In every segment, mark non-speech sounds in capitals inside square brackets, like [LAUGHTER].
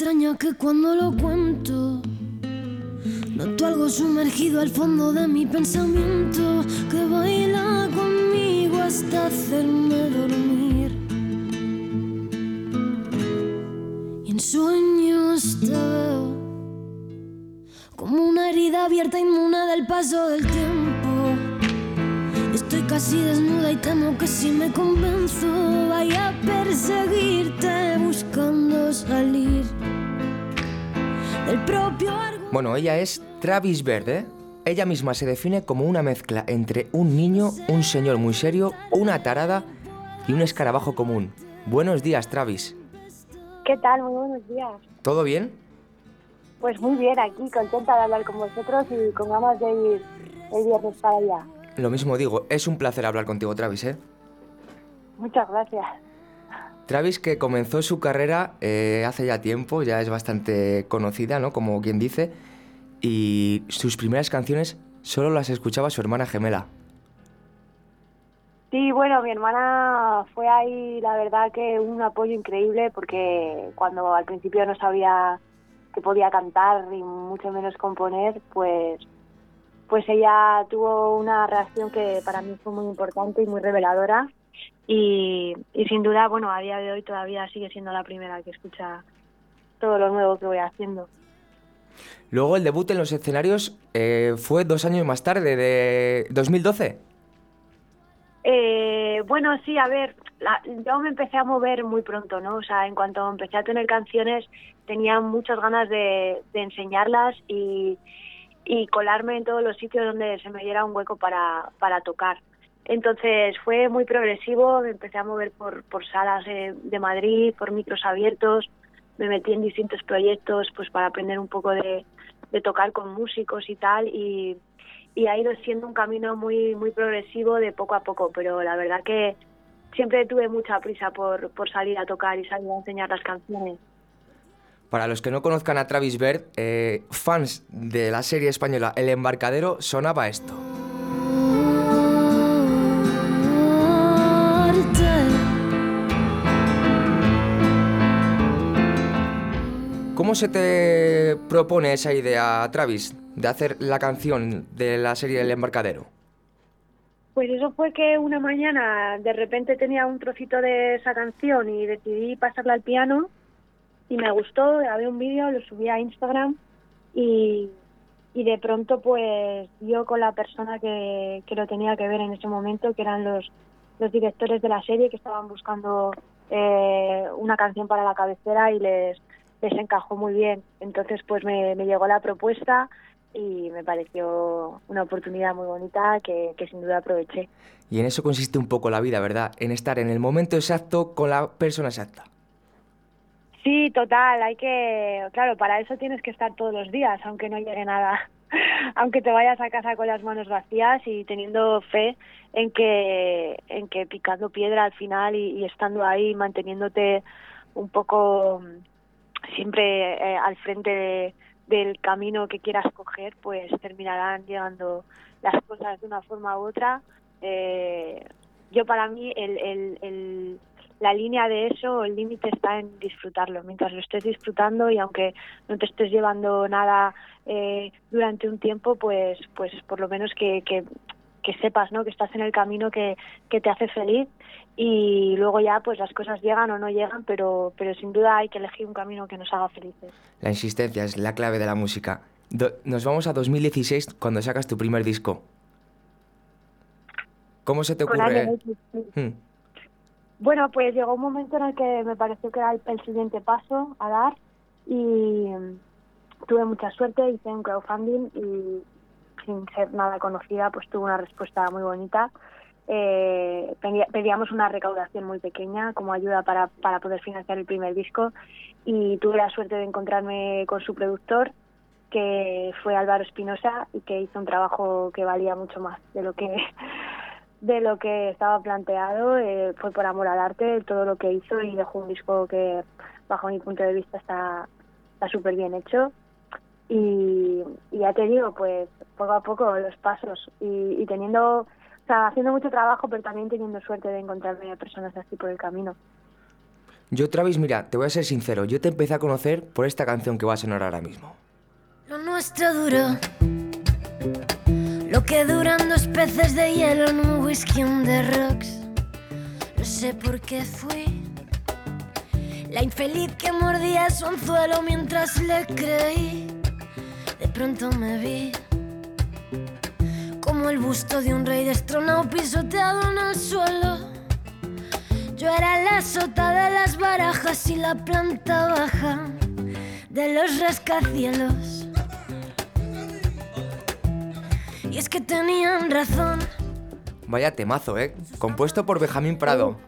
Extraña que cuando lo cuento noto algo sumergido al fondo de mi pensamiento que baila conmigo hasta hacerme dormir. Y en sueños te veo como una herida abierta inmune del paso del tiempo. Estoy casi desnuda y temo que si me convenzo vaya a perseguirte buscando salir del propio. Bueno, ella es Travis Verde. Ella misma se define como una mezcla entre un niño, un señor muy serio, una tarada y un escarabajo común. Buenos días, Travis. ¿Qué tal? Muy buenos días. ¿Todo bien? Pues muy bien, aquí contenta de hablar con vosotros y con ganas de ir el viernes para allá. Lo mismo digo, es un placer hablar contigo, Travis, ¿eh? Muchas gracias. Travis que comenzó su carrera eh, hace ya tiempo, ya es bastante conocida, ¿no? Como quien dice, y sus primeras canciones solo las escuchaba su hermana gemela. Sí, bueno, mi hermana fue ahí, la verdad que un apoyo increíble porque cuando al principio no sabía que podía cantar y mucho menos componer, pues pues ella tuvo una reacción que para mí fue muy importante y muy reveladora y, y sin duda, bueno, a día de hoy todavía sigue siendo la primera que escucha todo lo nuevo que voy haciendo. Luego el debut en los escenarios eh, fue dos años más tarde, de 2012. Eh, bueno, sí, a ver, la- yo me empecé a mover muy pronto, ¿no? O sea, en cuanto empecé a tener canciones, tenía muchas ganas de, de enseñarlas y, y colarme en todos los sitios donde se me diera un hueco para, para tocar. Entonces fue muy progresivo, me empecé a mover por, por salas eh, de Madrid, por micros abiertos, me metí en distintos proyectos pues para aprender un poco de, tocar con músicos y tal y, y ha ido siendo un camino muy muy progresivo de poco a poco, pero la verdad que siempre tuve mucha prisa por, por salir a tocar y salir a enseñar las canciones. Para los que no conozcan a Travis Bird, eh, fans de la serie española El Embarcadero, sonaba esto. ¿Cómo se te propone esa idea, Travis, de hacer la canción de la serie El Embarcadero? Pues eso fue que una mañana de repente tenía un trocito de esa canción y decidí pasarla al piano y me gustó, grabé un vídeo, lo subí a Instagram y, y de pronto pues yo con la persona que, que lo tenía que ver en ese momento, que eran los, los directores de la serie que estaban buscando eh, una canción para la cabecera y les, les encajó muy bien. Entonces pues me, me llegó la propuesta y me pareció una oportunidad muy bonita que, que sin duda aproveché. Y en eso consiste un poco la vida, ¿verdad? En estar en el momento exacto con la persona exacta. Sí, total, hay que, claro, para eso tienes que estar todos los días, aunque no llegue nada, [LAUGHS] aunque te vayas a casa con las manos vacías y teniendo fe en que, en que picando piedra al final y, y estando ahí, manteniéndote un poco siempre eh, al frente de- del camino que quieras coger, pues terminarán llegando las cosas de una forma u otra. Eh, yo para mí el, el, el, la línea de eso, el límite está en disfrutarlo. Mientras lo estés disfrutando y aunque no te estés llevando nada eh, durante un tiempo, pues, pues por lo menos que, que, que sepas, ¿no? Que estás en el camino que, que te hace feliz y luego ya pues las cosas llegan o no llegan, pero, pero sin duda hay que elegir un camino que nos haga felices. La insistencia es la clave de la música. Do- nos vamos a 2016 cuando sacas tu primer disco. ¿Cómo se te ocurre? Hmm. Bueno, pues llegó un momento en el que me pareció que era el, siguiente paso a dar y tuve mucha suerte, hice un crowdfunding y sin ser nada conocida, pues tuve una respuesta muy bonita. Eh, pedíamos una recaudación muy pequeña como ayuda para, para poder financiar el primer disco y tuve la suerte de encontrarme con su productor que fue Álvaro Espinosa y que hizo un trabajo que valía mucho más de lo que [LAUGHS] de lo que estaba planteado eh, fue por amor al arte todo lo que hizo y dejó un disco que bajo mi punto de vista está está súper bien hecho y, ya te digo pues poco a poco los pasos y, teniendo o sea haciendo mucho trabajo pero también teniendo suerte de encontrarme a personas así por el camino yo Travis mira te voy a ser sincero yo te empecé a conocer por esta canción que va a sonar ahora mismo lo nuestro duró lo que duran dos peces de hielo en un whisky on the rocks. No sé por qué fui la infeliz que mordía su anzuelo mientras le creí. De pronto me vi como el busto de un rey destronado pisoteado en el suelo. Yo era la sota de las barajas y la planta baja de los rascacielos. Y es que tenían razón. Vaya temazo, ¿eh? Compuesto por Benjamín Prado.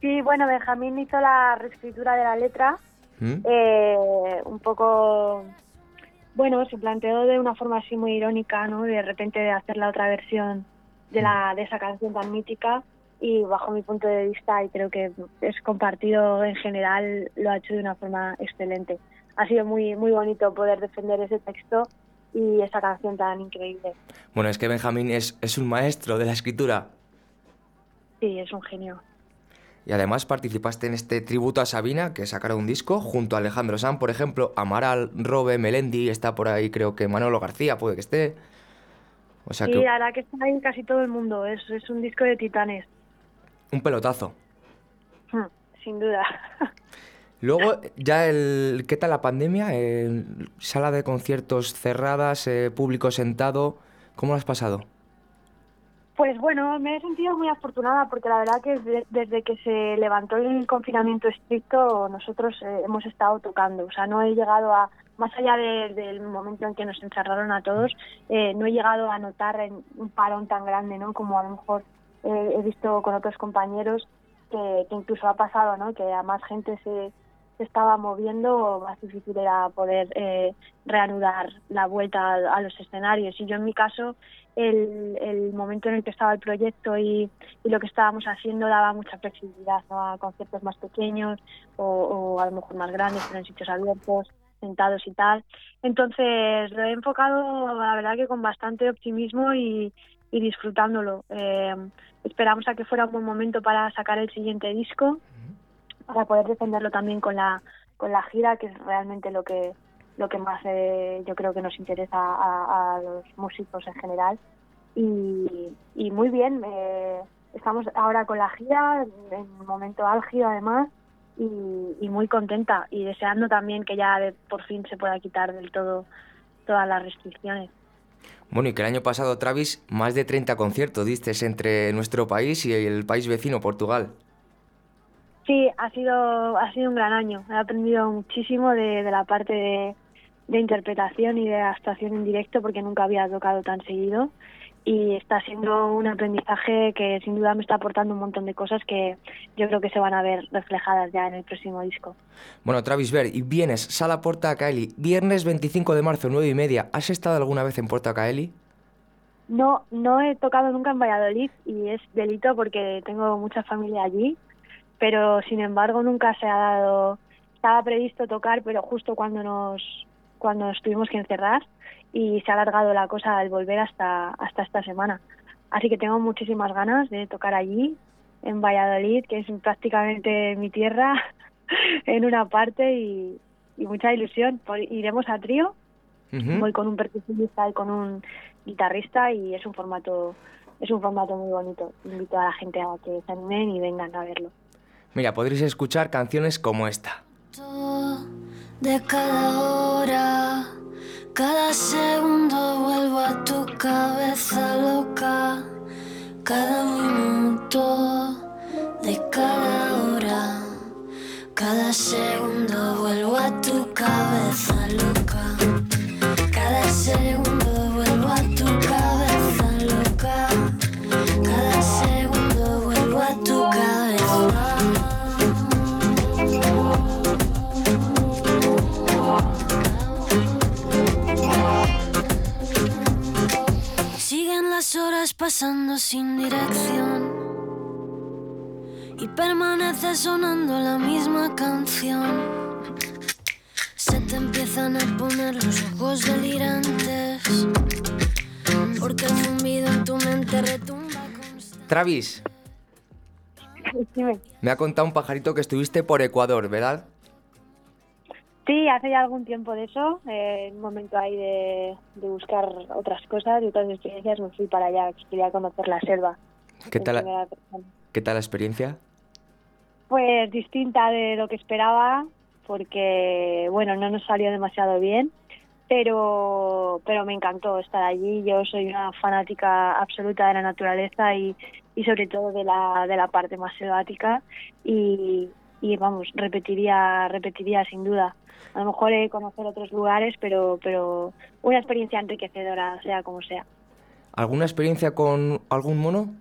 Sí, bueno, Benjamín hizo la reescritura de la letra. ¿Mm? Eh, un poco. Bueno, se planteó de una forma así muy irónica, ¿no? De repente de hacer la otra versión de, la, mm. de esa canción tan mítica. Y bajo mi punto de vista, y creo que es compartido en general, lo ha hecho de una forma excelente. Ha sido muy, muy bonito poder defender ese texto y esa canción tan increíble. Bueno, es que Benjamín es, es un maestro de la escritura. Sí, es un genio. Y además participaste en este tributo a Sabina, que sacaron un disco, junto a Alejandro San, por ejemplo, Amaral, Robe, Melendi, está por ahí creo que Manolo García puede que esté. O sea que... la verdad que está ahí casi todo el mundo, es, es un disco de titanes. Un pelotazo. Hmm, sin duda. [LAUGHS] Luego, ya el, ¿qué tal la pandemia? sala de conciertos cerradas, eh, público sentado, ¿cómo lo has pasado? Pues bueno, me he sentido muy afortunada porque la verdad que desde, que se levantó el confinamiento estricto nosotros eh, hemos estado tocando, o sea, no he llegado a, más allá del momento en que nos encerraron a todos, eh, no he llegado a notar un parón tan grande, ¿no? Como a lo mejor he visto con otros compañeros que, que incluso ha pasado, ¿no? Que a más gente se, se estaba moviendo, más difícil era poder eh, reanudar la vuelta a, los escenarios. Y yo en mi caso, el, el momento en el que estaba el proyecto y, y, lo que estábamos haciendo daba mucha flexibilidad a conciertos más pequeños o, o, a lo mejor más grandes, pero en sitios abiertos, sentados y tal. Entonces lo he enfocado, la verdad que con bastante optimismo y, y disfrutándolo. Eh, esperamos a que fuera un buen momento para sacar el siguiente disco para poder defenderlo también con la con la gira que es realmente lo que lo que más eh, yo creo que nos interesa a, los músicos en general y, y muy bien eh, estamos ahora con la gira en un momento álgido además y, y, muy contenta y deseando también que ya por fin se pueda quitar del todo todas las restricciones bueno, y que el año pasado, Travis, más de 30 conciertos diste entre nuestro país y el país vecino, Portugal. Sí, ha sido, ha sido un gran año. He aprendido muchísimo de, la parte de, interpretación y de actuación en directo porque nunca había tocado tan seguido y está siendo un aprendizaje que sin duda me está aportando un montón de cosas que yo creo que se van a ver reflejadas ya en el próximo disco. Bueno, Travis Ver, y vienes, Sala Porta Caeli, viernes 25 de marzo, 9 y media. ¿Has estado alguna vez en Porta Caeli? No, no he tocado nunca en Valladolid y es delito porque tengo mucha familia allí pero sin embargo nunca se ha dado, estaba previsto tocar, pero justo cuando nos, cuando nos tuvimos que encerrar y se ha alargado la cosa al volver hasta, hasta esta semana. Así que tengo muchísimas ganas de tocar allí, en Valladolid, que es prácticamente mi tierra, [LAUGHS] en una parte y, mucha ilusión. Iremos a trío, voy con un percusionista y con un guitarrista y es un formato es un formato muy bonito. Invito a la gente a que se animen y vengan a verlo. Mira, podréis escuchar canciones como esta. De cada hora, cada segundo vuelvo a tu cabeza loca, cada minuto de cada hora, cada segundo vuelvo a tu cabeza loca. Siguen las horas pasando sin dirección y permanece sonando la misma canción. Se te empiezan a poner los ojos delirantes porque el zumbido en tu mente retumba constante. Travis, Dime. me ha contado un pajarito que estuviste por Ecuador, ¿verdad? Sí, hace ya algún tiempo de eso, eh, en un momento ahí de, de buscar otras cosas y otras experiencias, me fui para allá, quería conocer la selva. ¿Qué tal, la-. ¿Qué tal la experiencia? Pues distinta de lo que esperaba, porque bueno, no nos salió demasiado bien, pero pero me encantó estar allí. Yo soy una fanática absoluta de la naturaleza y, y sobre todo de la de la parte más selvática y, y vamos, repetiría repetiría sin duda. A lo mejor he conocer otros lugares, pero pero una experiencia enriquecedora, sea como sea. ¿Alguna experiencia con algún mono?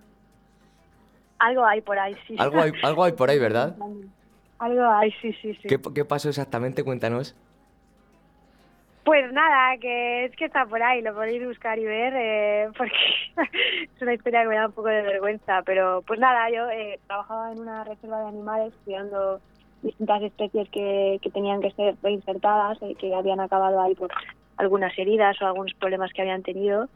Algo hay por ahí, sí. Algo hay, algo hay por ahí, ¿verdad? [LAUGHS] Algo hay, sí, sí, sí. ¿Qué, qué pasó exactamente? Cuéntanos. Pues nada, que es que está por ahí, lo podéis buscar y ver, eh, [LAUGHS] porque es una historia que me da un poco de vergüenza, pero pues nada, yo eh, trabajaba en una reserva de animales cuidando distintas especies que, que tenían que ser reinsertadas, eh, que habían acabado ahí por algunas heridas o algunos problemas que habían tenido.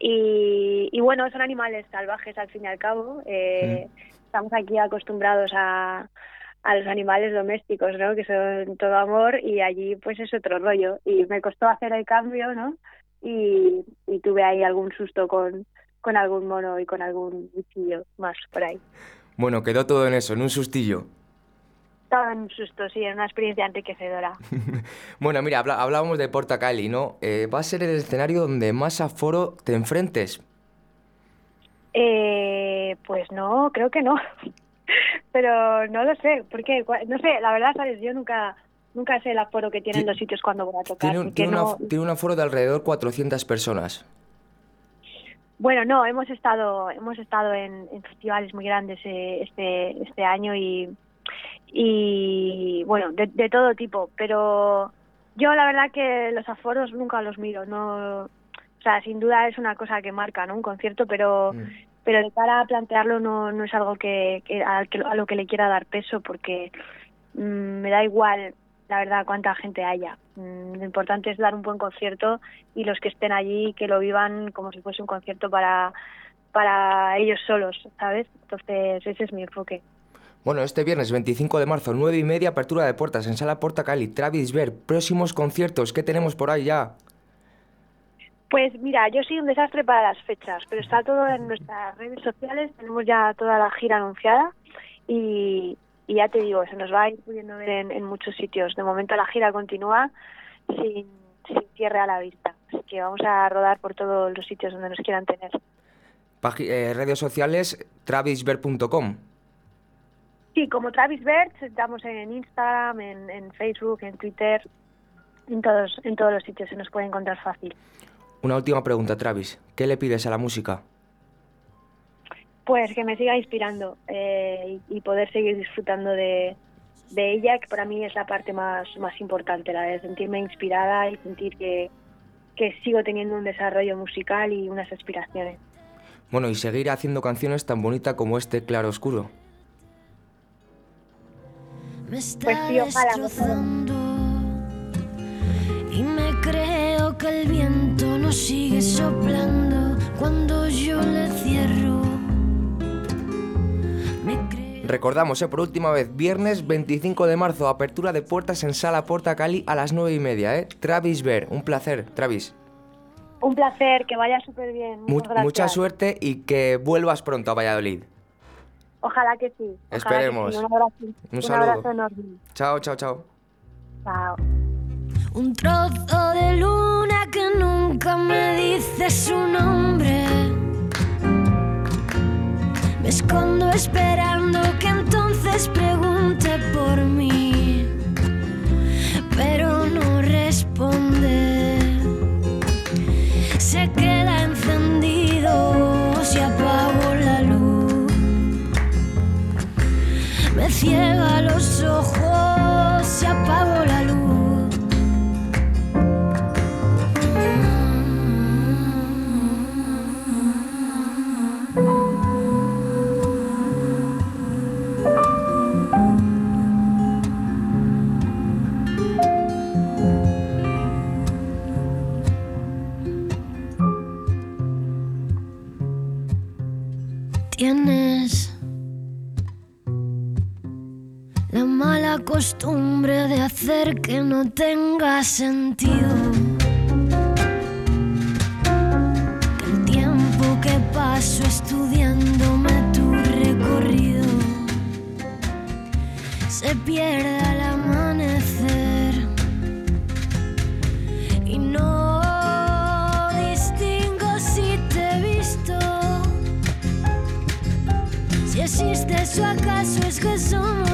Y, y bueno, son animales salvajes al fin y al cabo. eh, Estamos aquí acostumbrados a, a los animales domésticos, ¿no? Que son todo amor y allí pues es otro rollo. Y me costó hacer el cambio, ¿no? Y, y tuve ahí algún susto con, con algún mono y con algún bichillo más por ahí. Bueno, quedó todo en eso, en un sustillo. Estaba en un susto, sí, en una experiencia enriquecedora. [LAUGHS] Bueno, mira, hablábamos de Porta Cali, ¿no? Eh, va a ser el escenario donde más aforo te enfrentes. Eh, pues no, creo que no. [LAUGHS] Pero no lo sé, porque no sé, la verdad, sabes, yo nunca nunca sé el aforo que tienen Ti- los sitios cuando voy a tocar. Tiene un, porque tiene una no- af- tiene un aforo de alrededor 400 personas. Bueno, no, hemos estado hemos estado en, en festivales muy grandes eh, este este año y y bueno, de, de todo tipo, pero yo la verdad que los aforos nunca los miro, no o sea, sin duda es una cosa que marca, ¿no? Un concierto, pero Mm. Pero de cara a plantearlo no, no es algo que, que, a, que- a lo que le quiera dar peso porque mm, me da igual la verdad cuánta gente haya Mm, lo importante es dar un buen concierto y los que estén allí que lo vivan como si fuese un concierto para para ellos solos sabes entonces ese es mi enfoque Bueno, este viernes 25 de marzo, 9 y media, apertura de puertas en Sala Porta Cali. Travis Ver, próximos conciertos, ¿qué tenemos por ahí ya? Pues mira, yo soy un desastre para las fechas, pero está todo en nuestras redes sociales, tenemos ya toda la gira anunciada y, y ya te digo, se nos va a ir pudiendo ver en, en muchos sitios. De momento la gira continúa sin, sin cierre a la vista, así que vamos a rodar por todos los sitios donde nos quieran tener. Pagi- eh, redes sociales, travisver.com. Sí, como Travis Bert, estamos en Instagram, en, en Facebook, en Twitter, en todos, en todos los sitios se nos puede encontrar fácil. Una última pregunta, Travis. ¿Qué le pides a la música? Pues que me siga inspirando eh, y, poder seguir disfrutando de, de ella, que para mí es la parte más, más importante, la de sentirme inspirada y sentir que, que sigo teniendo un desarrollo musical y unas aspiraciones. Bueno, y seguir haciendo canciones tan bonitas como este Claro Oscuro. Pues sí, ojalá, que el viento no sigue soplando cuando yo le cierro. Recordamos, eh, por última vez, viernes 25 de marzo, apertura de puertas en Sala Porta Cali a las 9 y media, ¿eh? Travis Ver, un placer, Travis. Un placer, que vaya súper bien. Mu- Muchas gracias. mucha suerte y que vuelvas pronto a Valladolid. Ojalá que sí. ojalá que Esperemos. sí. Un abrazo, Un un saludo. abrazo enorme. Chao, chao, chao. Chao. Un trozo de luna que nunca me dice su nombre. Me escondo esperando que entonces veces pregunté por mí, Tienes la mala costumbre de hacer que no tenga sentido. Que el tiempo que paso estudiándome tu recorrido se pierde existes o acaso es que